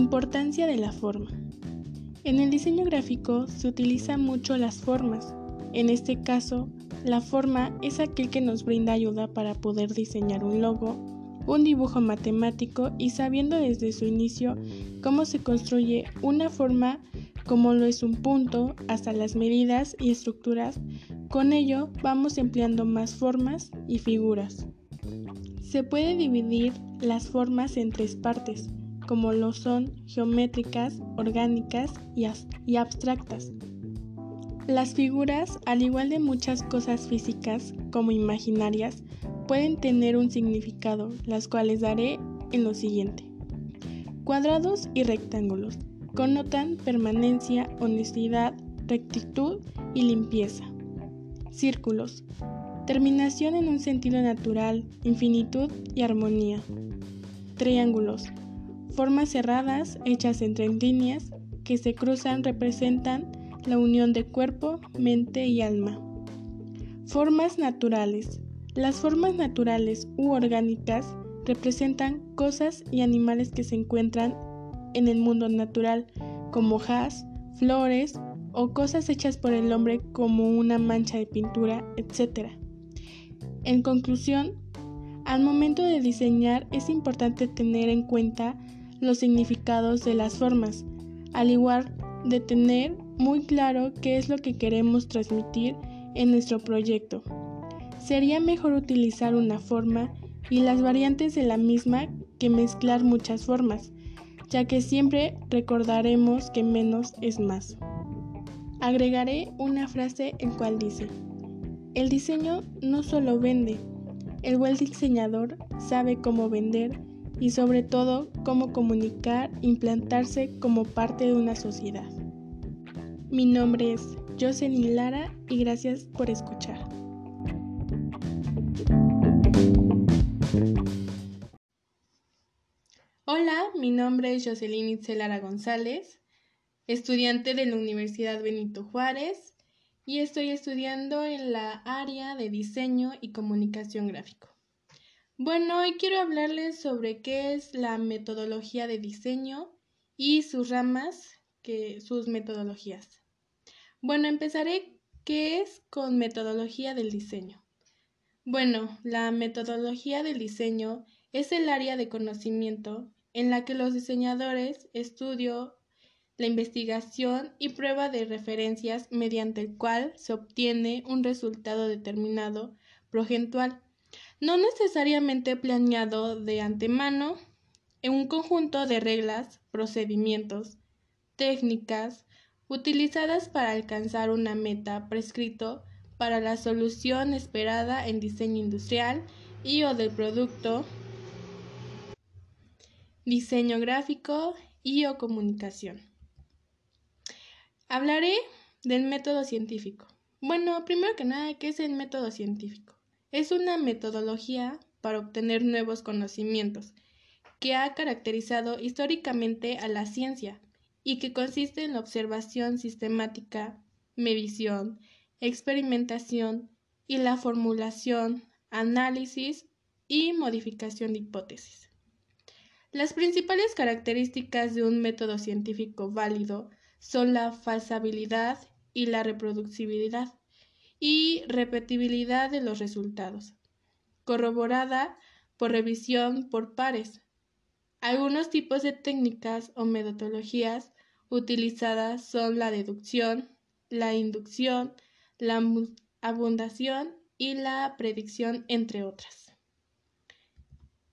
Importancia de la forma. En el diseño gráfico se utiliza mucho las formas. En este caso, la forma es aquel que nos brinda ayuda para poder diseñar un logo, un dibujo matemático y sabiendo desde su inicio cómo se construye una forma como lo es un punto, hasta las medidas y estructuras, con ello vamos empleando más formas y figuras. Se puede dividir las formas en tres partes, como lo son geométricas, orgánicas y, abstractas. Las figuras, al igual de muchas cosas físicas como imaginarias, pueden tener un significado, las cuales daré en lo siguiente. Cuadrados y rectángulos connotan permanencia, honestidad, rectitud y limpieza. Círculos. Terminación en un sentido natural, infinitud y armonía. Triángulos Formas cerradas hechas entre líneas que se cruzan representan la unión de cuerpo, mente y alma. Formas naturales. Las formas naturales u orgánicas representan cosas y animales que se encuentran en el mundo natural, como hojas, flores o cosas hechas por el hombre como una mancha de pintura, etc. En conclusión, al momento de diseñar es importante tener en cuenta los significados de las formas, al igual de tener muy claro qué es lo que queremos transmitir en nuestro proyecto. Sería mejor utilizar una forma y las variantes de la misma que mezclar muchas formas, ya que siempre recordaremos que menos es más. Agregaré una frase en cual dice, el diseño no solo vende, el buen diseñador sabe cómo vender y sobre todo cómo comunicar, implantarse como parte de una sociedad. Mi nombre es Jocelyn Lara y gracias por escuchar. Hola, mi nombre es Jocelyn Itzelara González, estudiante de la Universidad Benito Juárez y estoy estudiando en la área de diseño y comunicación gráfico. Bueno, hoy quiero hablarles sobre qué es la metodología de diseño y sus ramas, que sus metodologías. Bueno, empezaré qué es con metodología del diseño. Bueno, la metodología del diseño es el área de conocimiento en la que los diseñadores estudian la investigación y prueba de referencias mediante el cual se obtiene un resultado determinado progentual no necesariamente planeado de antemano, en un conjunto de reglas, procedimientos, técnicas, utilizadas para alcanzar una meta prescrito para la solución esperada en diseño industrial y o del producto, diseño gráfico y o comunicación. Hablaré del método científico. Bueno, primero que nada, ¿qué es el método científico? Es una metodología para obtener nuevos conocimientos que ha caracterizado históricamente a la ciencia y que consiste en la observación sistemática, medición, experimentación y la formulación, análisis y modificación de hipótesis. Las principales características de un método científico válido son la falsabilidad y la reproducibilidad y repetibilidad de los resultados, corroborada por revisión por pares. Algunos tipos de técnicas o metodologías utilizadas son la deducción, la inducción, la abundación y la predicción, entre otras.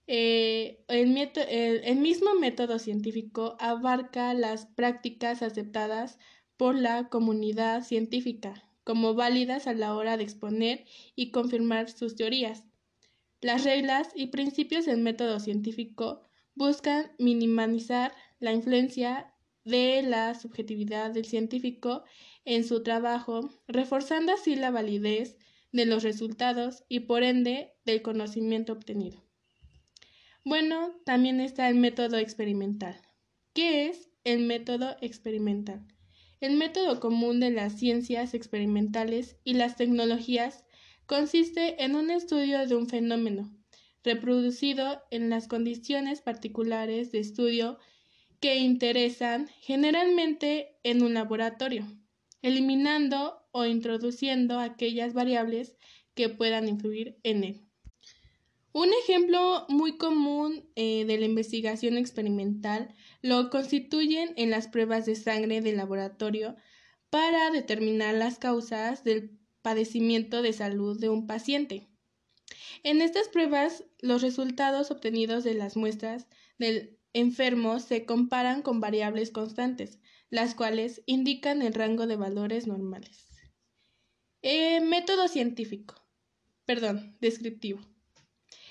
Eh, el mismo método científico abarca las prácticas aceptadas por la comunidad científica, como válidas a la hora de exponer y confirmar sus teorías. Las reglas y principios del método científico buscan minimizar la influencia de la subjetividad del científico en su trabajo, reforzando así la validez de los resultados y por ende del conocimiento obtenido. Bueno, también está el método experimental. ¿Qué es el método experimental? El método común de las ciencias experimentales y las tecnologías consiste en un estudio de un fenómeno, reproducido en las condiciones particulares de estudio que interesan generalmente en un laboratorio, eliminando o introduciendo aquellas variables que puedan influir en él. Un ejemplo muy común eh, de la investigación experimental lo constituyen en las pruebas de sangre de laboratorio para determinar las causas del padecimiento de salud de un paciente. En estas pruebas, los resultados obtenidos de las muestras del enfermo se comparan con variables constantes, las cuales indican el rango de valores normales. Eh, método científico. Perdón, descriptivo.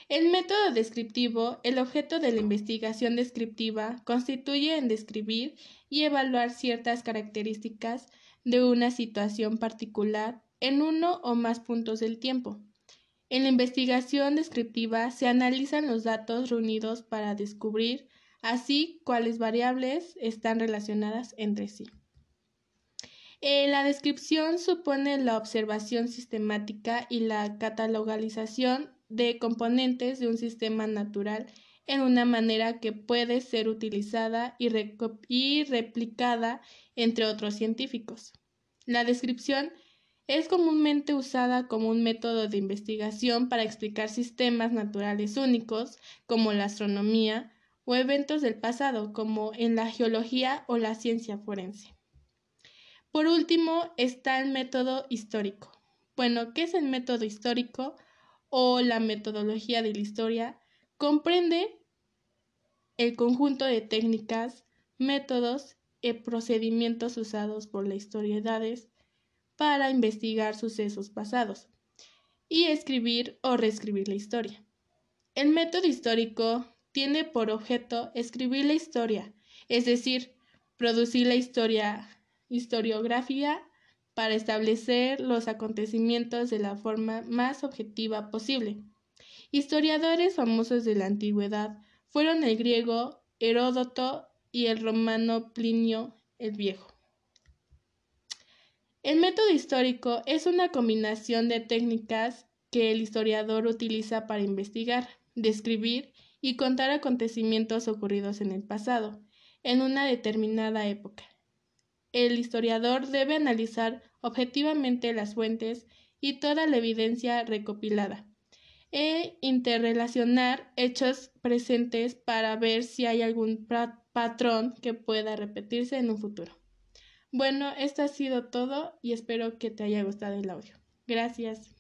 El método descriptivo, el objeto de la investigación descriptiva, constituye en describir y evaluar ciertas características de una situación particular en uno o más puntos del tiempo. En la investigación descriptiva se analizan los datos reunidos para descubrir así cuáles variables están relacionadas entre sí. Eh, la descripción supone la observación sistemática y la catalogalización de componentes de un sistema natural en una manera que puede ser utilizada y, replicada entre otros científicos. La descripción es comúnmente usada como un método de investigación para explicar sistemas naturales únicos, como la astronomía, o eventos del pasado, como en la geología o la ciencia forense. Por último, está el método histórico. Bueno, ¿qué es el método histórico? O la metodología de la historia comprende el conjunto de técnicas, métodos y procedimientos usados por las historiedades para investigar sucesos pasados y escribir o reescribir la historia. El método histórico tiene por objeto escribir la historia, es decir, producir la historia, historiografía para establecer los acontecimientos de la forma más objetiva posible. Historiadores famosos de la antigüedad fueron el griego Heródoto y el romano Plinio el Viejo. El método histórico es una combinación de técnicas que el historiador utiliza para investigar, describir y contar acontecimientos ocurridos en el pasado, en una determinada época el historiador debe analizar objetivamente las fuentes y toda la evidencia recopilada e interrelacionar hechos presentes para ver si hay algún patrón que pueda repetirse en un futuro. Bueno, esto ha sido todo y espero que te haya gustado el audio. Gracias.